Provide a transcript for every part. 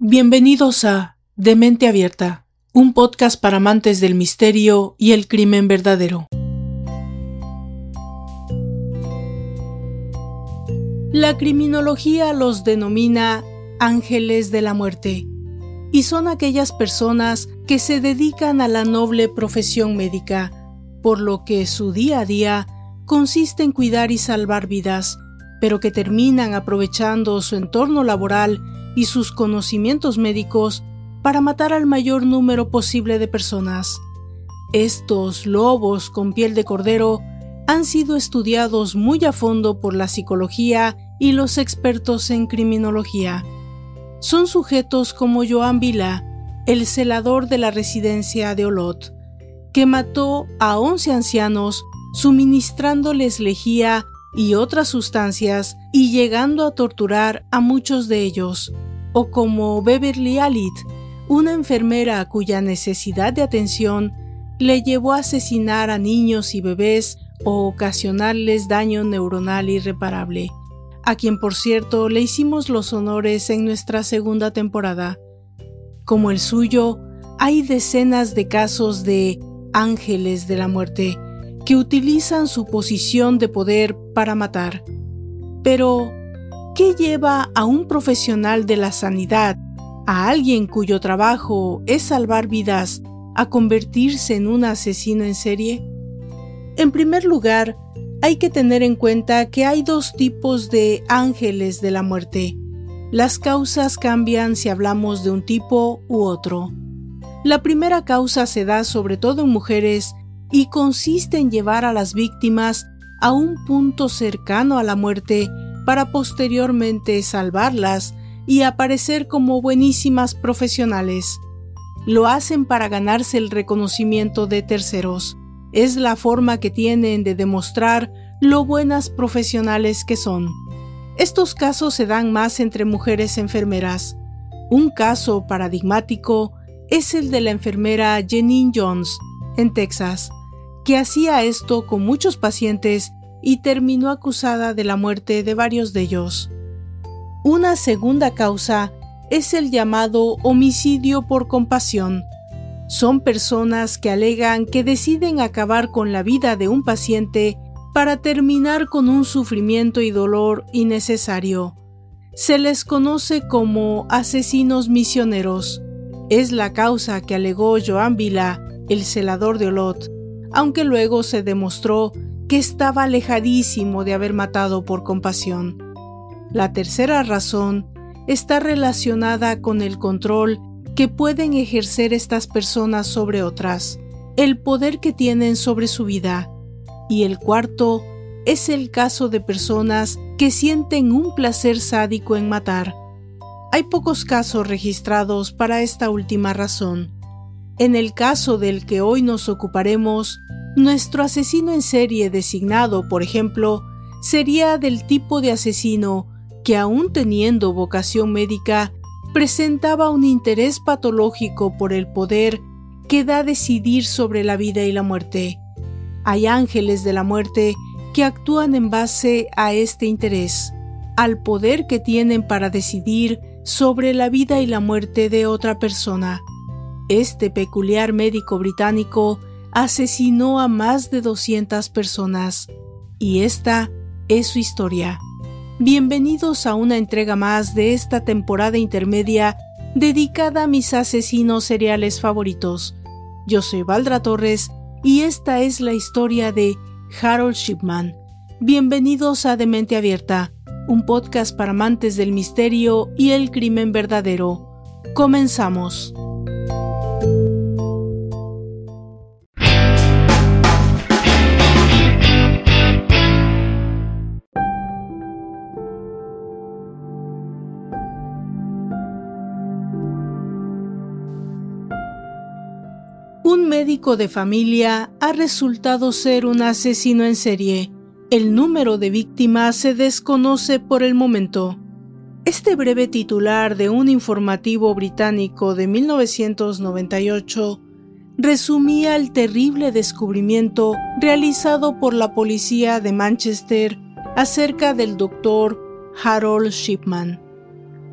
Bienvenidos a De Mente Abierta, un podcast para amantes del misterio y el crimen verdadero. La criminología los denomina ángeles de la muerte y son aquellas personas que se dedican a la noble profesión médica, por lo que su día a día consiste en cuidar y salvar vidas, pero que terminan aprovechando su entorno laboral y sus conocimientos médicos para matar al mayor número posible de personas. Estos lobos con piel de cordero han sido estudiados muy a fondo por la psicología y los expertos en criminología. Son sujetos como Joan Vila, el celador de la residencia de Olot, que mató a 11 ancianos suministrándoles lejía y otras sustancias y llegando a torturar a muchos de ellos, o como Beverly Alit, una enfermera cuya necesidad de atención le llevó a asesinar a niños y bebés o ocasionarles daño neuronal irreparable, a quien por cierto le hicimos los honores en nuestra segunda temporada. Como el suyo, hay decenas de casos de ángeles de la muerte que utilizan su posición de poder para matar. Pero, ¿Qué lleva a un profesional de la sanidad, a alguien cuyo trabajo es salvar vidas, a convertirse en un asesino en serie? En primer lugar, hay que tener en cuenta que hay dos tipos de ángeles de la muerte. Las causas cambian si hablamos de un tipo u otro. La primera causa se da sobre todo en mujeres y consiste en llevar a las víctimas a un punto cercano a la muerte para posteriormente salvarlas y aparecer como buenísimas profesionales. Lo hacen para ganarse el reconocimiento de terceros. Es la forma que tienen de demostrar lo buenas profesionales que son. Estos casos se dan más entre mujeres enfermeras. Un caso paradigmático es el de la enfermera Jenny Jones, en Texas, que hacía esto con muchos pacientes y terminó acusada de la muerte de varios de ellos. Una segunda causa es el llamado homicidio por compasión. Son personas que alegan que deciden acabar con la vida de un paciente para terminar con un sufrimiento y dolor innecesario. Se les conoce como asesinos misioneros. Es la causa que alegó Joan Vila, el celador de Olot, aunque luego se demostró que estaba alejadísimo de haber matado por compasión. La tercera razón está relacionada con el control que pueden ejercer estas personas sobre otras, el poder que tienen sobre su vida. Y el cuarto es el caso de personas que sienten un placer sádico en matar. Hay pocos casos registrados para esta última razón. En el caso del que hoy nos ocuparemos, nuestro asesino en serie designado, por ejemplo, sería del tipo de asesino que aún teniendo vocación médica, presentaba un interés patológico por el poder que da decidir sobre la vida y la muerte. Hay ángeles de la muerte que actúan en base a este interés, al poder que tienen para decidir sobre la vida y la muerte de otra persona. Este peculiar médico británico asesinó a más de 200 personas y esta es su historia. Bienvenidos a una entrega más de esta temporada intermedia dedicada a mis asesinos seriales favoritos. Yo soy Valdra Torres y esta es la historia de Harold Shipman. Bienvenidos a Demente Abierta, un podcast para amantes del misterio y el crimen verdadero. Comenzamos. Médico de familia ha resultado ser un asesino en serie. El número de víctimas se desconoce por el momento. Este breve titular de un informativo británico de 1998 resumía el terrible descubrimiento realizado por la policía de Manchester acerca del doctor Harold Shipman.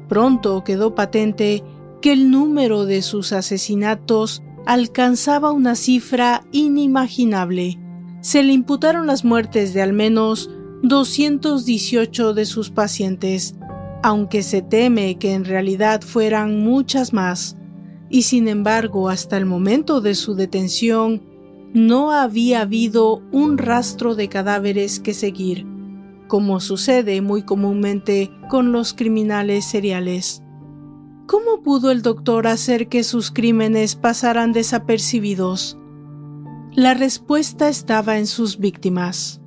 Pronto quedó patente que el número de sus asesinatos alcanzaba una cifra inimaginable. Se le imputaron las muertes de al menos 218 de sus pacientes, aunque se teme que en realidad fueran muchas más, y sin embargo hasta el momento de su detención no había habido un rastro de cadáveres que seguir, como sucede muy comúnmente con los criminales seriales. ¿Cómo pudo el doctor hacer que sus crímenes pasaran desapercibidos? La respuesta estaba en sus víctimas.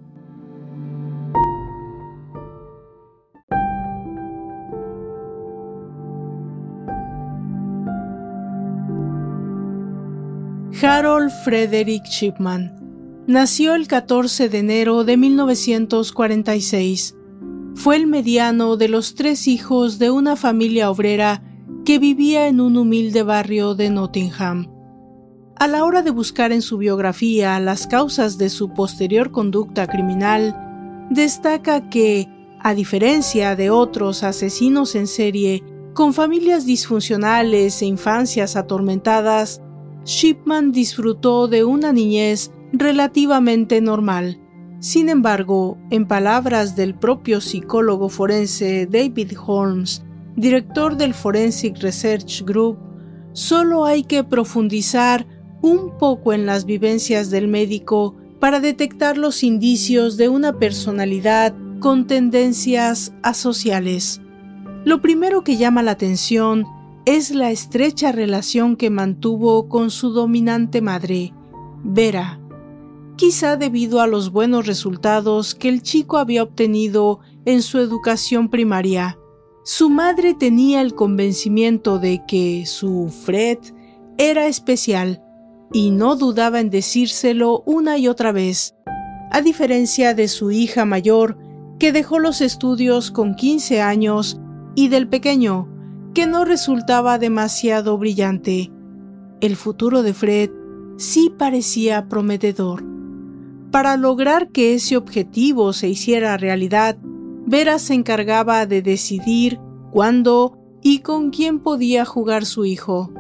Harold Frederick Shipman nació el 14 de enero de 1946. Fue el mediano de los tres hijos de una familia obrera que vivía en un humilde barrio de Nottingham. A la hora de buscar en su biografía las causas de su posterior conducta criminal, destaca que, a diferencia de otros asesinos en serie, con familias disfuncionales e infancias atormentadas, Shipman disfrutó de una niñez relativamente normal. Sin embargo, en palabras del propio psicólogo forense David Holmes, director del Forensic Research Group, solo hay que profundizar un poco en las vivencias del médico para detectar los indicios de una personalidad con tendencias asociales. Lo primero que llama la atención es la estrecha relación que mantuvo con su dominante madre, Vera, quizá debido a los buenos resultados que el chico había obtenido en su educación primaria. Su madre tenía el convencimiento de que su Fred era especial y no dudaba en decírselo una y otra vez, a diferencia de su hija mayor, que dejó los estudios con 15 años, y del pequeño, que no resultaba demasiado brillante. El futuro de Fred sí parecía prometedor. Para lograr que ese objetivo se hiciera realidad, Vera se encargaba de decidir cuándo y con quién podía jugar su hijo,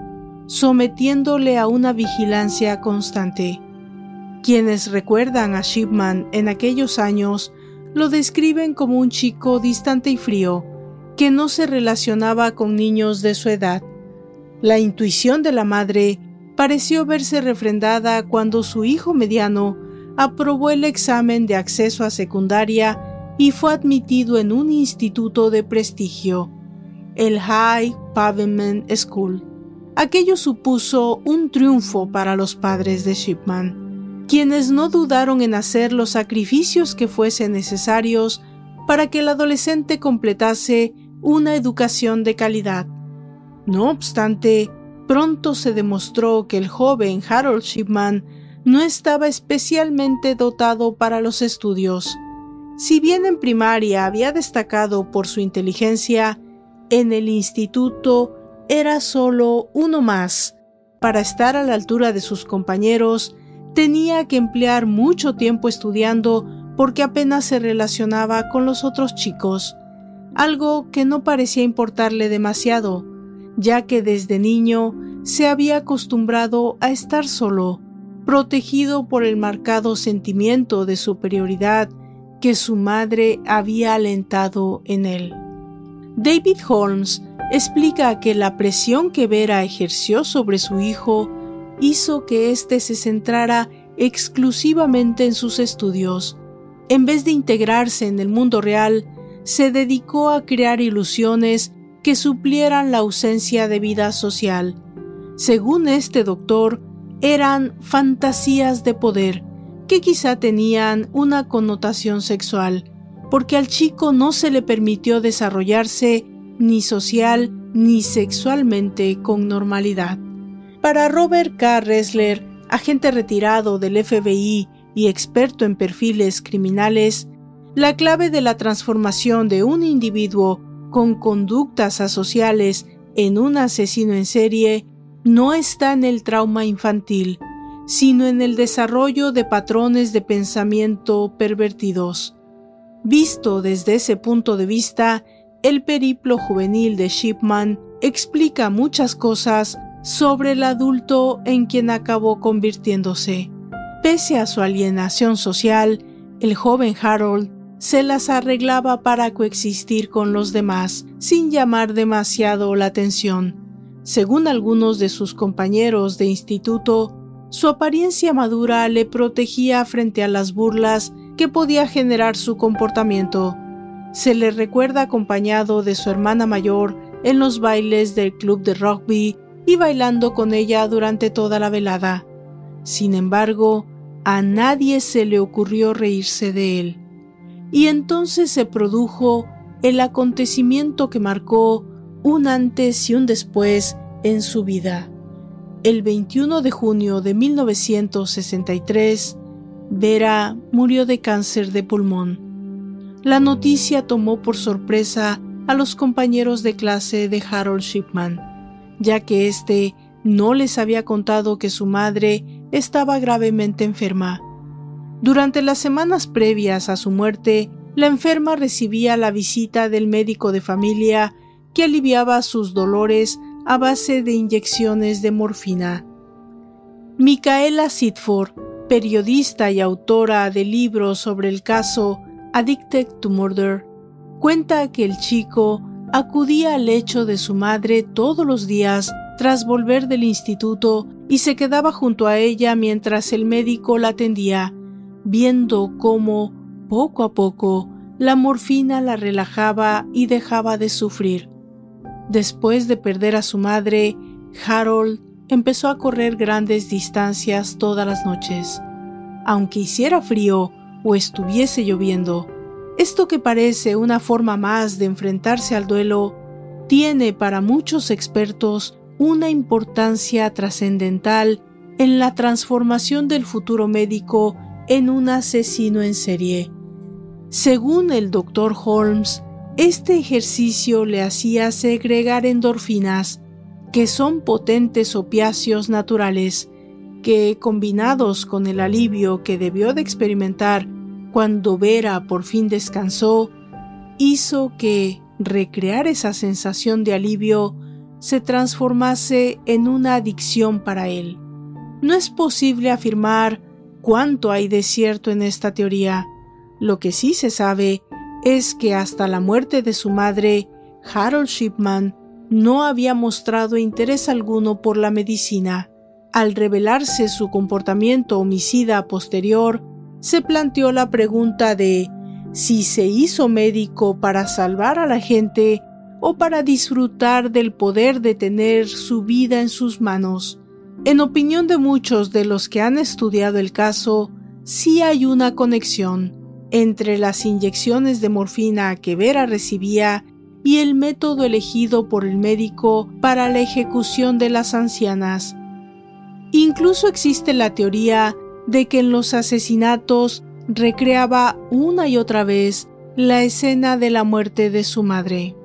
sometiéndole a una vigilancia constante. Quienes recuerdan a Shipman en aquellos años lo describen como un chico distante y frío, que no se relacionaba con niños de su edad. La intuición de la madre pareció verse refrendada cuando su hijo mediano aprobó el examen de acceso a secundaria y fue admitido en un instituto de prestigio, el High Pavement School. Aquello supuso un triunfo para los padres de Shipman, quienes no dudaron en hacer los sacrificios que fuesen necesarios para que el adolescente completase una educación de calidad. No obstante, pronto se demostró que el joven Harold Shipman no estaba especialmente dotado para los estudios. Si bien en primaria había destacado por su inteligencia, en el instituto era solo uno más. Para estar a la altura de sus compañeros, tenía que emplear mucho tiempo estudiando porque apenas se relacionaba con los otros chicos algo que no parecía importarle demasiado, ya que desde niño se había acostumbrado a estar solo, protegido por el marcado sentimiento de superioridad que su madre había alentado en él. David Holmes explica que la presión que Vera ejerció sobre su hijo hizo que éste se centrara exclusivamente en sus estudios. En vez de integrarse en el mundo real, se dedicó a crear ilusiones que suplieran la ausencia de vida social. Según este doctor, eran fantasías de poder que quizá tenían una connotación sexual, porque al chico no se le permitió desarrollarse ni social ni sexualmente con normalidad. Para Robert K. Ressler, agente retirado del FBI y experto en perfiles criminales, la clave de la transformación de un individuo con conductas asociales en un asesino en serie no está en el trauma infantil, sino en el desarrollo de patrones de pensamiento pervertidos. Visto desde ese punto de vista, el periplo juvenil de Shipman explica muchas cosas sobre el adulto en quien acabó convirtiéndose. Pese a su alienación social, el joven Harold se las arreglaba para coexistir con los demás sin llamar demasiado la atención. Según algunos de sus compañeros de instituto, su apariencia madura le protegía frente a las burlas que podía generar su comportamiento. Se le recuerda acompañado de su hermana mayor en los bailes del club de rugby y bailando con ella durante toda la velada. Sin embargo, a nadie se le ocurrió reírse de él. Y entonces se produjo el acontecimiento que marcó un antes y un después en su vida. El 21 de junio de 1963, Vera murió de cáncer de pulmón. La noticia tomó por sorpresa a los compañeros de clase de Harold Shipman, ya que éste no les había contado que su madre estaba gravemente enferma. Durante las semanas previas a su muerte, la enferma recibía la visita del médico de familia que aliviaba sus dolores a base de inyecciones de morfina. Micaela Sidford, periodista y autora de libros sobre el caso Addicted to Murder, cuenta que el chico acudía al lecho de su madre todos los días tras volver del instituto y se quedaba junto a ella mientras el médico la atendía, viendo cómo, poco a poco, la morfina la relajaba y dejaba de sufrir. Después de perder a su madre, Harold empezó a correr grandes distancias todas las noches. Aunque hiciera frío o estuviese lloviendo, esto que parece una forma más de enfrentarse al duelo, tiene para muchos expertos una importancia trascendental en la transformación del futuro médico en un asesino en serie. Según el doctor Holmes, este ejercicio le hacía segregar endorfinas, que son potentes opiáceos naturales, que, combinados con el alivio que debió de experimentar cuando Vera por fin descansó, hizo que recrear esa sensación de alivio se transformase en una adicción para él. No es posible afirmar cuánto hay de cierto en esta teoría. Lo que sí se sabe es que hasta la muerte de su madre, Harold Shipman no había mostrado interés alguno por la medicina. Al revelarse su comportamiento homicida posterior, se planteó la pregunta de si se hizo médico para salvar a la gente o para disfrutar del poder de tener su vida en sus manos. En opinión de muchos de los que han estudiado el caso, sí hay una conexión entre las inyecciones de morfina que Vera recibía y el método elegido por el médico para la ejecución de las ancianas. Incluso existe la teoría de que en los asesinatos recreaba una y otra vez la escena de la muerte de su madre.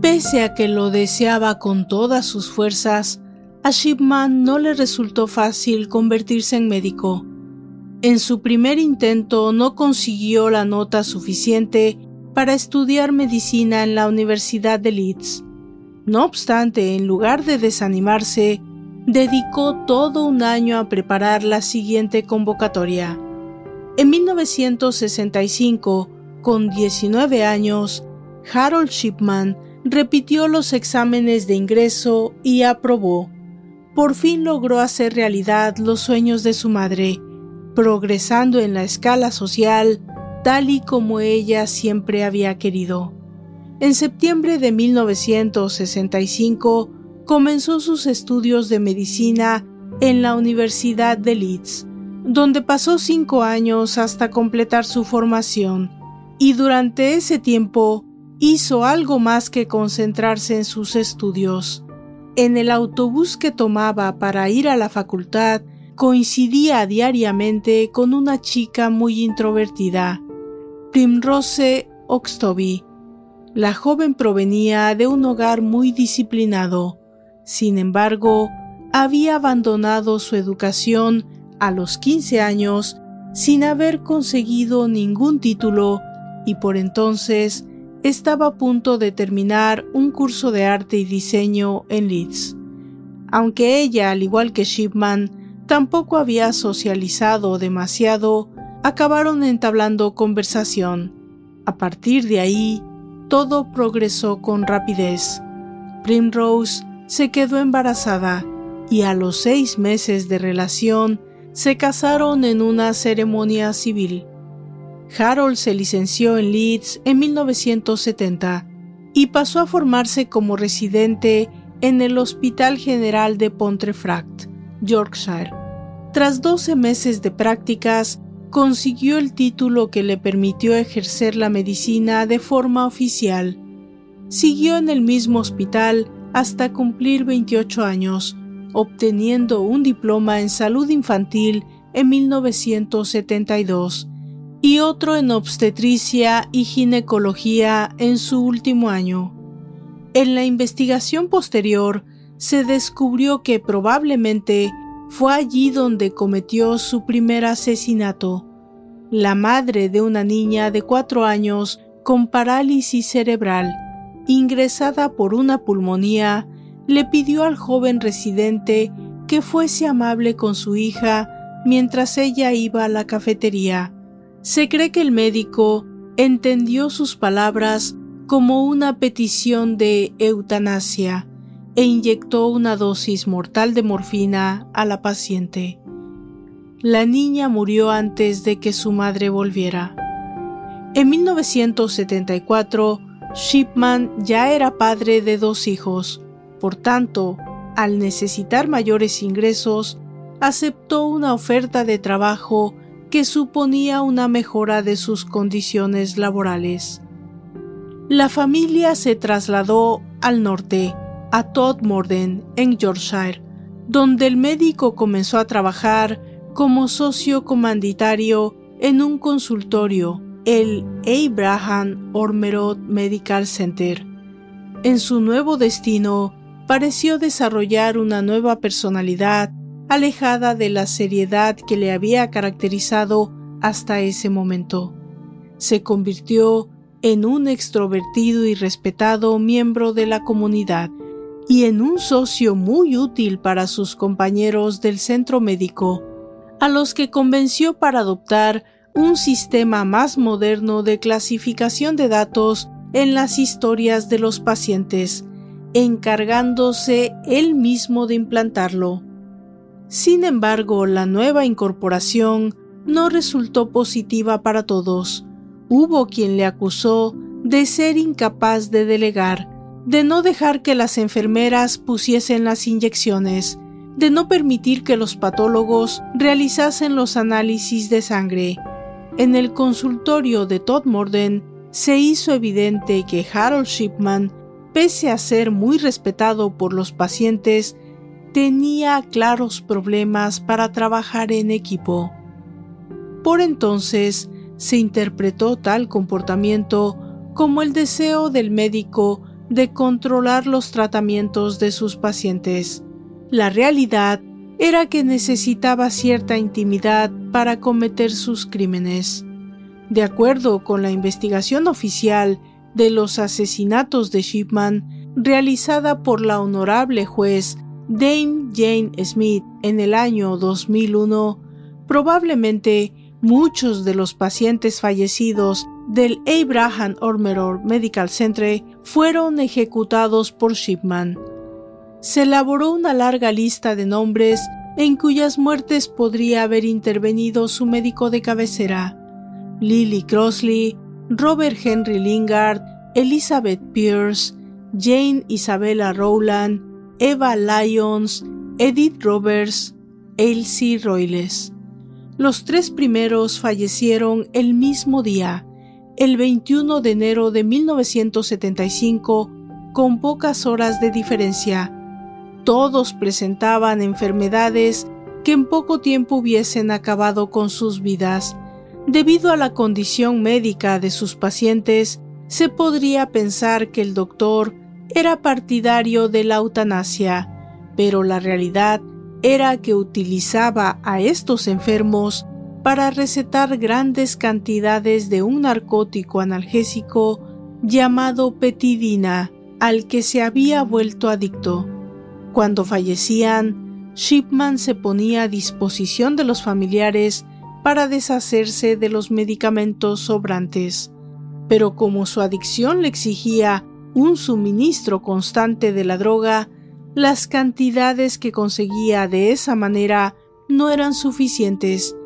Pese a que lo deseaba con todas sus fuerzas, a Shipman no le resultó fácil convertirse en médico. En su primer intento no consiguió la nota suficiente para estudiar medicina en la Universidad de Leeds. No obstante, en lugar de desanimarse, dedicó todo un año a preparar la siguiente convocatoria. En 1965, con 19 años, Harold Shipman repitió los exámenes de ingreso y aprobó. Por fin logró hacer realidad los sueños de su madre, progresando en la escala social tal y como ella siempre había querido. En septiembre de 1965 comenzó sus estudios de medicina en la Universidad de Leeds, donde pasó cinco años hasta completar su formación, y durante ese tiempo hizo algo más que concentrarse en sus estudios. En el autobús que tomaba para ir a la facultad, coincidía diariamente con una chica muy introvertida, Primrose Oxtoby. La joven provenía de un hogar muy disciplinado. Sin embargo, había abandonado su educación a los 15 años sin haber conseguido ningún título y por entonces estaba a punto de terminar un curso de arte y diseño en Leeds. Aunque ella, al igual que Shipman, tampoco había socializado demasiado, acabaron entablando conversación. A partir de ahí, todo progresó con rapidez. Primrose se quedó embarazada y a los seis meses de relación se casaron en una ceremonia civil. Harold se licenció en Leeds en 1970 y pasó a formarse como residente en el Hospital General de Pontefract, Yorkshire. Tras 12 meses de prácticas, consiguió el título que le permitió ejercer la medicina de forma oficial. Siguió en el mismo hospital hasta cumplir 28 años, obteniendo un diploma en salud infantil en 1972 y otro en obstetricia y ginecología en su último año. En la investigación posterior se descubrió que probablemente fue allí donde cometió su primer asesinato. La madre de una niña de cuatro años con parálisis cerebral, ingresada por una pulmonía, le pidió al joven residente que fuese amable con su hija mientras ella iba a la cafetería. Se cree que el médico entendió sus palabras como una petición de eutanasia e inyectó una dosis mortal de morfina a la paciente. La niña murió antes de que su madre volviera. En 1974, Shipman ya era padre de dos hijos, por tanto, al necesitar mayores ingresos, aceptó una oferta de trabajo que suponía una mejora de sus condiciones laborales. La familia se trasladó al norte, a Todmorden, en Yorkshire, donde el médico comenzó a trabajar como socio comanditario en un consultorio, el Abraham Ormerod Medical Center. En su nuevo destino, pareció desarrollar una nueva personalidad alejada de la seriedad que le había caracterizado hasta ese momento. Se convirtió en un extrovertido y respetado miembro de la comunidad y en un socio muy útil para sus compañeros del centro médico, a los que convenció para adoptar un sistema más moderno de clasificación de datos en las historias de los pacientes, encargándose él mismo de implantarlo. Sin embargo, la nueva incorporación no resultó positiva para todos. Hubo quien le acusó de ser incapaz de delegar, de no dejar que las enfermeras pusiesen las inyecciones, de no permitir que los patólogos realizasen los análisis de sangre. En el consultorio de Todd Morden se hizo evidente que Harold Shipman, pese a ser muy respetado por los pacientes, tenía claros problemas para trabajar en equipo. Por entonces se interpretó tal comportamiento como el deseo del médico de controlar los tratamientos de sus pacientes. La realidad era que necesitaba cierta intimidad para cometer sus crímenes. De acuerdo con la investigación oficial de los asesinatos de Shipman, realizada por la honorable juez Dame Jane Smith en el año 2001, probablemente muchos de los pacientes fallecidos del Abraham Ormerod Medical Center fueron ejecutados por Shipman. Se elaboró una larga lista de nombres en cuyas muertes podría haber intervenido su médico de cabecera, Lily Crossley, Robert Henry Lingard, Elizabeth Pierce, Jane Isabella Rowland, Eva Lyons, Edith Roberts, Elsie Royles. Los tres primeros fallecieron el mismo día, el 21 de enero de 1975, con pocas horas de diferencia. Todos presentaban enfermedades que en poco tiempo hubiesen acabado con sus vidas. Debido a la condición médica de sus pacientes, se podría pensar que el doctor era partidario de la eutanasia, pero la realidad era que utilizaba a estos enfermos para recetar grandes cantidades de un narcótico analgésico llamado petidina, al que se había vuelto adicto. Cuando fallecían, Shipman se ponía a disposición de los familiares para deshacerse de los medicamentos sobrantes, pero como su adicción le exigía un suministro constante de la droga, las cantidades que conseguía de esa manera no eran suficientes,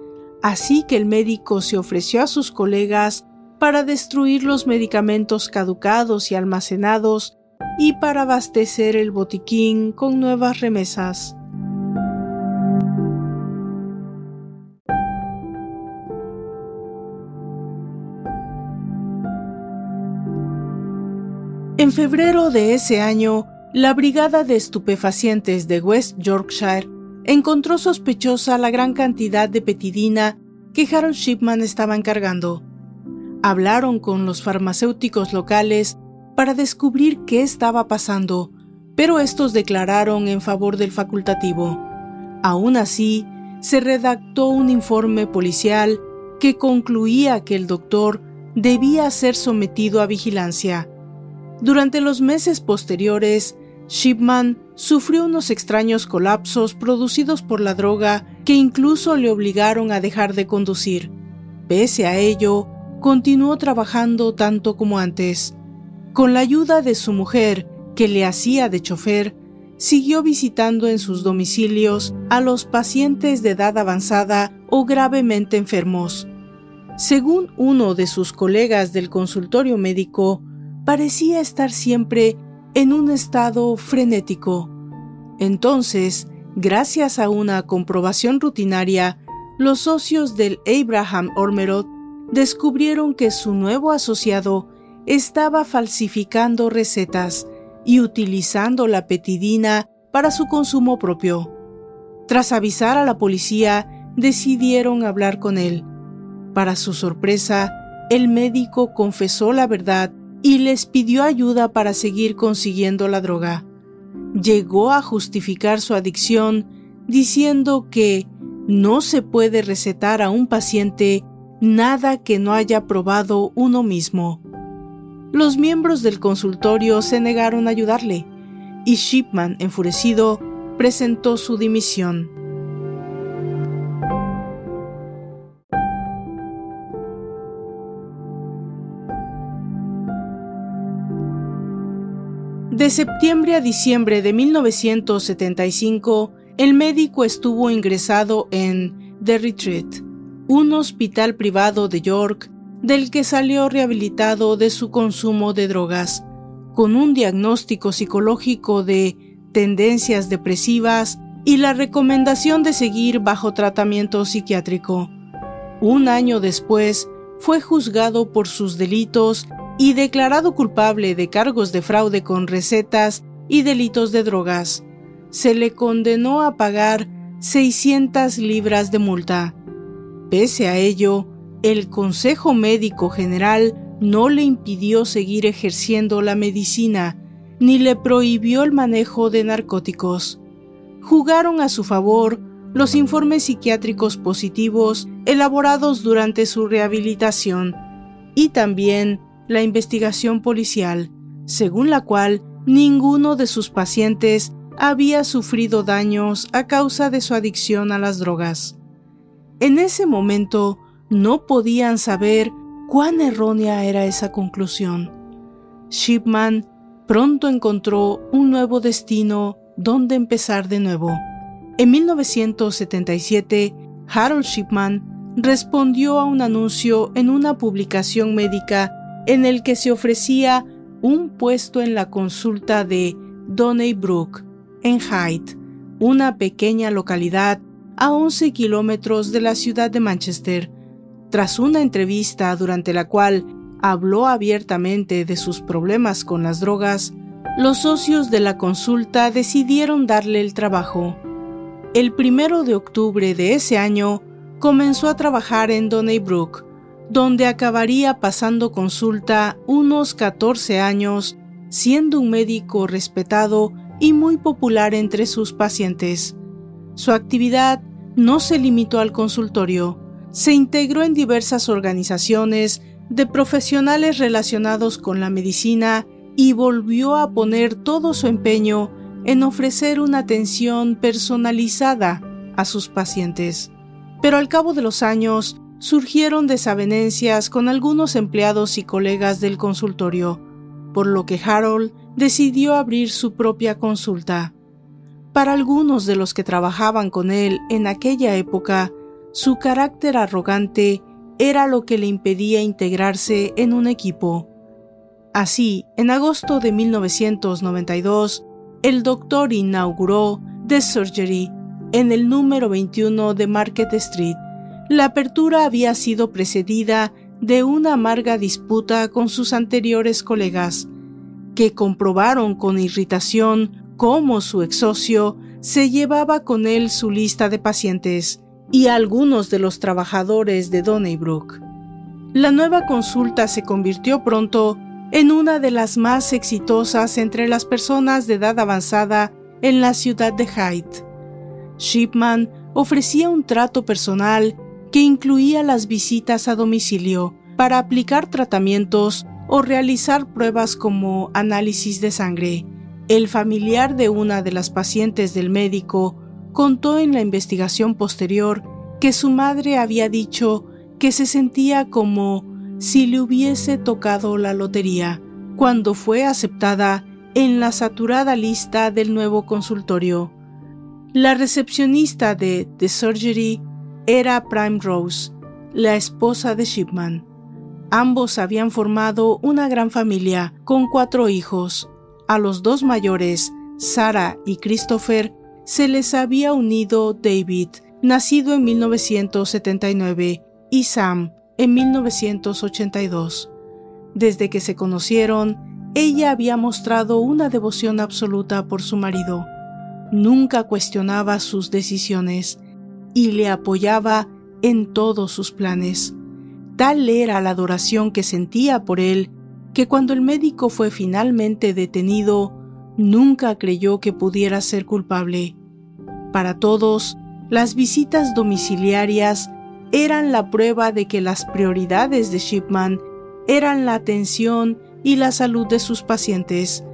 así que el médico se ofreció a sus colegas para destruir los medicamentos caducados y almacenados y para abastecer el botiquín con nuevas remesas. En febrero de ese año, la Brigada de Estupefacientes de West Yorkshire encontró sospechosa la gran cantidad de petidina que Harold Shipman estaba encargando. Hablaron con los farmacéuticos locales para descubrir qué estaba pasando, pero estos declararon en favor del facultativo. Aún así, se redactó un informe policial que concluía que el doctor debía ser sometido a vigilancia. Durante los meses posteriores, Shipman sufrió unos extraños colapsos producidos por la droga que incluso le obligaron a dejar de conducir. Pese a ello, continuó trabajando tanto como antes. Con la ayuda de su mujer, que le hacía de chofer, siguió visitando en sus domicilios a los pacientes de edad avanzada o gravemente enfermos. Según uno de sus colegas del consultorio médico, parecía estar siempre en un estado frenético. Entonces, gracias a una comprobación rutinaria, los socios del Abraham Ormerod descubrieron que su nuevo asociado estaba falsificando recetas y utilizando la petidina para su consumo propio. Tras avisar a la policía, decidieron hablar con él. Para su sorpresa, el médico confesó la verdad y les pidió ayuda para seguir consiguiendo la droga. Llegó a justificar su adicción diciendo que no se puede recetar a un paciente nada que no haya probado uno mismo. Los miembros del consultorio se negaron a ayudarle y Shipman, enfurecido, presentó su dimisión. De septiembre a diciembre de 1975, el médico estuvo ingresado en The Retreat, un hospital privado de York del que salió rehabilitado de su consumo de drogas, con un diagnóstico psicológico de tendencias depresivas y la recomendación de seguir bajo tratamiento psiquiátrico. Un año después, fue juzgado por sus delitos y declarado culpable de cargos de fraude con recetas y delitos de drogas. Se le condenó a pagar 600 libras de multa. Pese a ello, el Consejo Médico General no le impidió seguir ejerciendo la medicina, ni le prohibió el manejo de narcóticos. Jugaron a su favor los informes psiquiátricos positivos elaborados durante su rehabilitación y también la investigación policial, según la cual ninguno de sus pacientes había sufrido daños a causa de su adicción a las drogas. En ese momento no podían saber cuán errónea era esa conclusión. Shipman pronto encontró un nuevo destino donde empezar de nuevo. En 1977, Harold Shipman respondió a un anuncio en una publicación médica en el que se ofrecía un puesto en la consulta de Donnybrook, en Hyde, una pequeña localidad a 11 kilómetros de la ciudad de Manchester. Tras una entrevista durante la cual habló abiertamente de sus problemas con las drogas, los socios de la consulta decidieron darle el trabajo. El primero de octubre de ese año comenzó a trabajar en Donnybrook, donde acabaría pasando consulta unos 14 años, siendo un médico respetado y muy popular entre sus pacientes. Su actividad no se limitó al consultorio, se integró en diversas organizaciones de profesionales relacionados con la medicina y volvió a poner todo su empeño en ofrecer una atención personalizada a sus pacientes. Pero al cabo de los años surgieron desavenencias con algunos empleados y colegas del consultorio, por lo que Harold decidió abrir su propia consulta. Para algunos de los que trabajaban con él en aquella época, su carácter arrogante era lo que le impedía integrarse en un equipo. Así, en agosto de 1992, el doctor inauguró The Surgery en el número 21 de Market Street. La apertura había sido precedida de una amarga disputa con sus anteriores colegas, que comprobaron con irritación cómo su ex socio se llevaba con él su lista de pacientes y algunos de los trabajadores de Donnybrook. La nueva consulta se convirtió pronto en una de las más exitosas entre las personas de edad avanzada en la ciudad de Hyde. Shipman ofrecía un trato personal que incluía las visitas a domicilio para aplicar tratamientos o realizar pruebas como análisis de sangre. El familiar de una de las pacientes del médico contó en la investigación posterior que su madre había dicho que se sentía como si le hubiese tocado la lotería cuando fue aceptada en la saturada lista del nuevo consultorio. La recepcionista de The Surgery era Prime Rose, la esposa de Shipman. Ambos habían formado una gran familia con cuatro hijos. A los dos mayores, Sarah y Christopher, se les había unido David, nacido en 1979, y Sam, en 1982. Desde que se conocieron, ella había mostrado una devoción absoluta por su marido. Nunca cuestionaba sus decisiones y le apoyaba en todos sus planes. Tal era la adoración que sentía por él que cuando el médico fue finalmente detenido, nunca creyó que pudiera ser culpable. Para todos, las visitas domiciliarias eran la prueba de que las prioridades de Shipman eran la atención y la salud de sus pacientes.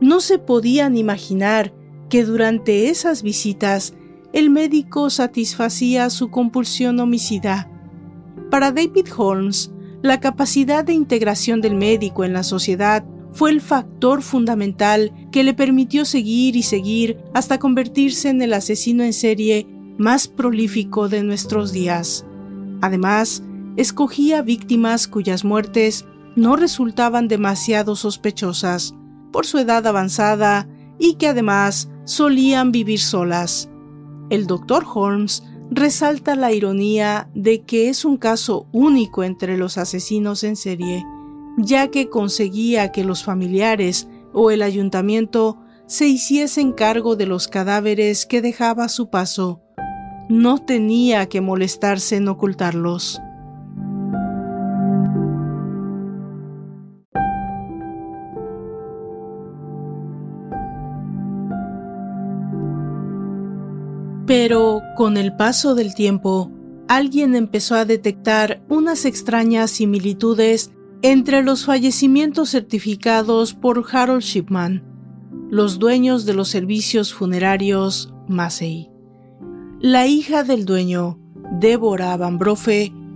No se podían imaginar que durante esas visitas el médico satisfacía su compulsión homicida para David Holmes, la capacidad de integración del médico en la sociedad fue el factor fundamental que le permitió seguir y seguir hasta convertirse en el asesino en serie más prolífico de nuestros días. Además, escogía víctimas cuyas muertes no resultaban demasiado sospechosas por su edad avanzada y que además solían vivir solas. El doctor Holmes resalta la ironía de que es un caso único entre los asesinos en serie, ya que conseguía que los familiares o el ayuntamiento se hiciesen cargo de los cadáveres que dejaba a su paso. No tenía que molestarse en ocultarlos. Pero con el paso del tiempo, alguien empezó a detectar unas extrañas similitudes entre los fallecimientos certificados por Harold Shipman, los dueños de los servicios funerarios Massey. La hija del dueño, Deborah Van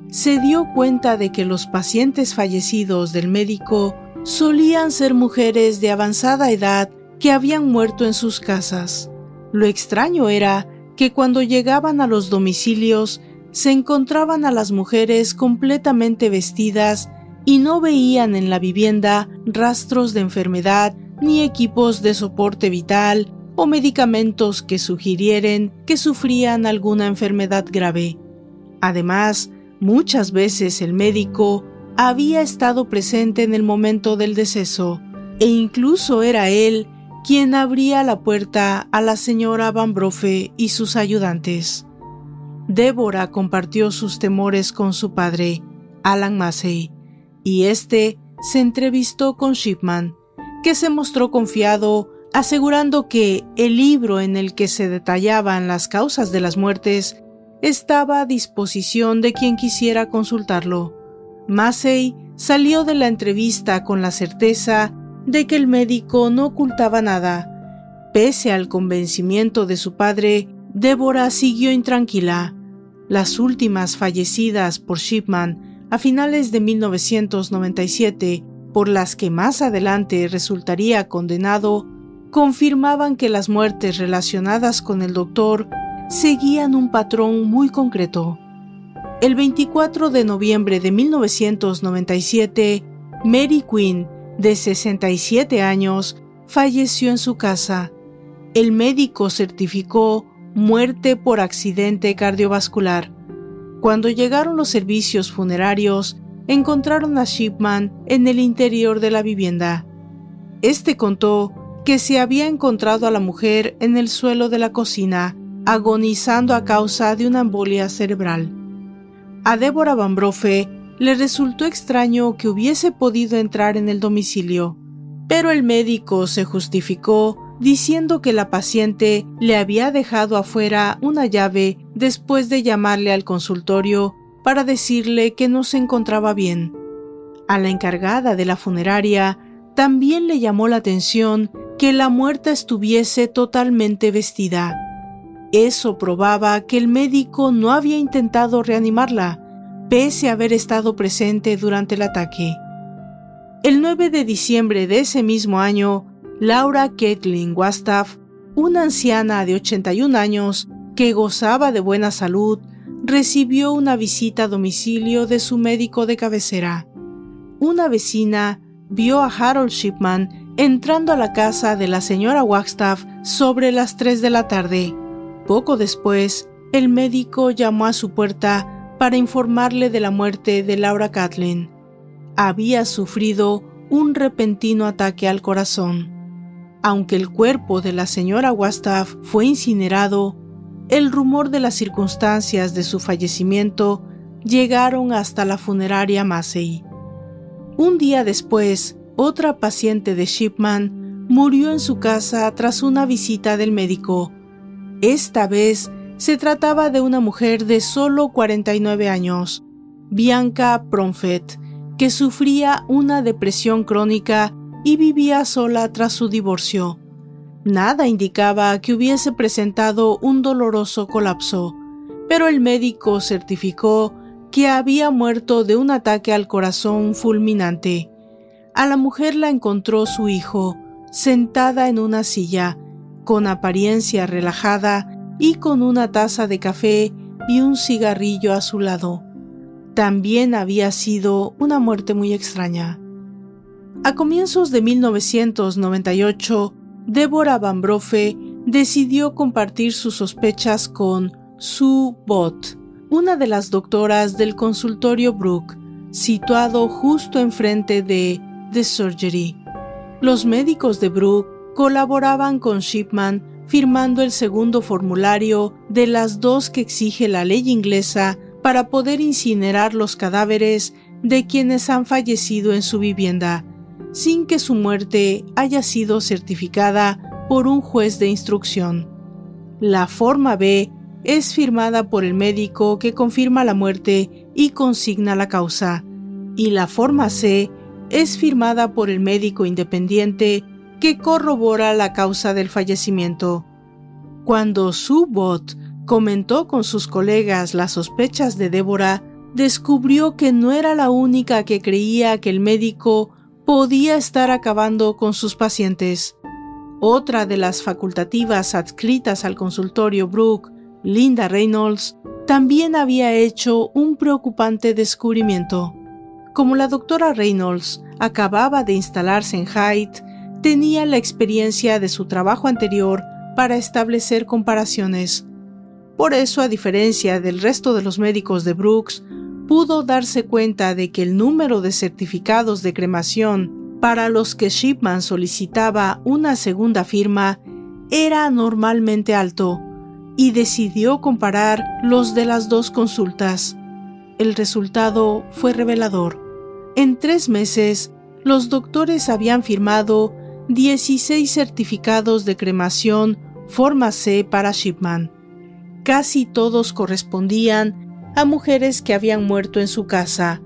se dio cuenta de que los pacientes fallecidos del médico solían ser mujeres de avanzada edad que habían muerto en sus casas. Lo extraño era que cuando llegaban a los domicilios se encontraban a las mujeres completamente vestidas y no veían en la vivienda rastros de enfermedad ni equipos de soporte vital o medicamentos que sugirieren que sufrían alguna enfermedad grave. Además, muchas veces el médico había estado presente en el momento del deceso e incluso era él quien abría la puerta a la señora Van Brofe y sus ayudantes. Débora compartió sus temores con su padre, Alan Massey, y éste se entrevistó con Shipman, que se mostró confiado asegurando que el libro en el que se detallaban las causas de las muertes estaba a disposición de quien quisiera consultarlo. Massey salió de la entrevista con la certeza de que el médico no ocultaba nada. Pese al convencimiento de su padre, Débora siguió intranquila. Las últimas fallecidas por Shipman a finales de 1997, por las que más adelante resultaría condenado, confirmaban que las muertes relacionadas con el doctor seguían un patrón muy concreto. El 24 de noviembre de 1997, Mary Quinn, de 67 años, falleció en su casa. El médico certificó muerte por accidente cardiovascular. Cuando llegaron los servicios funerarios, encontraron a Shipman en el interior de la vivienda. Este contó que se había encontrado a la mujer en el suelo de la cocina, agonizando a causa de una embolia cerebral. A Débora Van le resultó extraño que hubiese podido entrar en el domicilio, pero el médico se justificó diciendo que la paciente le había dejado afuera una llave después de llamarle al consultorio para decirle que no se encontraba bien. A la encargada de la funeraria también le llamó la atención que la muerta estuviese totalmente vestida. Eso probaba que el médico no había intentado reanimarla, pese a haber estado presente durante el ataque. El 9 de diciembre de ese mismo año, Laura Kathleen Wastaff, una anciana de 81 años que gozaba de buena salud, recibió una visita a domicilio de su médico de cabecera. Una vecina vio a Harold Shipman entrando a la casa de la señora Wagstaff sobre las 3 de la tarde. Poco después, el médico llamó a su puerta para informarle de la muerte de Laura Kathleen. Había sufrido un repentino ataque al corazón. Aunque el cuerpo de la señora Wastaff fue incinerado, el rumor de las circunstancias de su fallecimiento llegaron hasta la funeraria Massey. Un día después, otra paciente de Shipman murió en su casa tras una visita del médico. Esta vez se trataba de una mujer de solo 49 años, Bianca Promfet, que sufría una depresión crónica y vivía sola tras su divorcio. Nada indicaba que hubiese presentado un doloroso colapso, pero el médico certificó que había muerto de un ataque al corazón fulminante. A la mujer la encontró su hijo, sentada en una silla, con apariencia relajada y con una taza de café y un cigarrillo a su lado. También había sido una muerte muy extraña. A comienzos de 1998, Deborah Van Brofe decidió compartir sus sospechas con Sue Bott, una de las doctoras del consultorio Brook, situado justo enfrente de The Surgery. Los médicos de Brook colaboraban con Shipman firmando el segundo formulario de las dos que exige la ley inglesa para poder incinerar los cadáveres de quienes han fallecido en su vivienda sin que su muerte haya sido certificada por un juez de instrucción. La forma B es firmada por el médico que confirma la muerte y consigna la causa, y la forma C es firmada por el médico independiente que corrobora la causa del fallecimiento. Cuando Subot comentó con sus colegas las sospechas de Débora, descubrió que no era la única que creía que el médico podía estar acabando con sus pacientes. Otra de las facultativas adscritas al consultorio Brook, Linda Reynolds, también había hecho un preocupante descubrimiento. Como la doctora Reynolds acababa de instalarse en Hyde, tenía la experiencia de su trabajo anterior para establecer comparaciones. Por eso, a diferencia del resto de los médicos de Brooks, pudo darse cuenta de que el número de certificados de cremación para los que Shipman solicitaba una segunda firma era anormalmente alto y decidió comparar los de las dos consultas. El resultado fue revelador. En tres meses, los doctores habían firmado 16 certificados de cremación forma C para Shipman. Casi todos correspondían a mujeres que habían muerto en su casa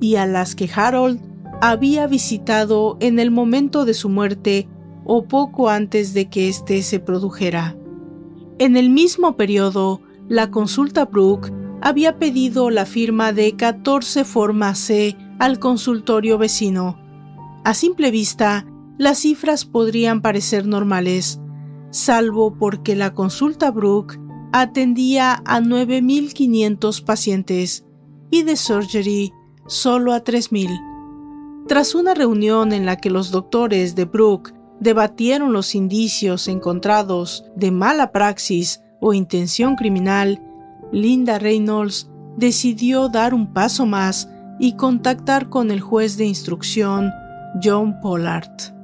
y a las que Harold había visitado en el momento de su muerte o poco antes de que éste se produjera. En el mismo periodo, la consulta Brooke había pedido la firma de 14 formas C al consultorio vecino. A simple vista, las cifras podrían parecer normales, salvo porque la consulta Brooke atendía a 9.500 pacientes y de surgery solo a 3.000. Tras una reunión en la que los doctores de Brooke debatieron los indicios encontrados de mala praxis o intención criminal, Linda Reynolds decidió dar un paso más y contactar con el juez de instrucción John Pollard.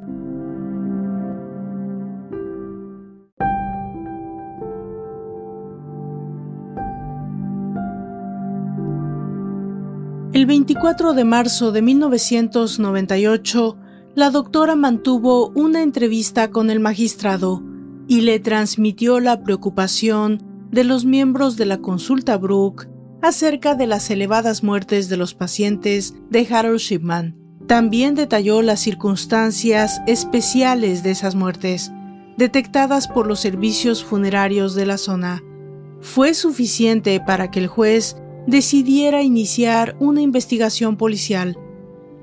El 24 de marzo de 1998, la doctora mantuvo una entrevista con el magistrado y le transmitió la preocupación de los miembros de la consulta Brooke acerca de las elevadas muertes de los pacientes de Harold Shipman. También detalló las circunstancias especiales de esas muertes, detectadas por los servicios funerarios de la zona. Fue suficiente para que el juez decidiera iniciar una investigación policial.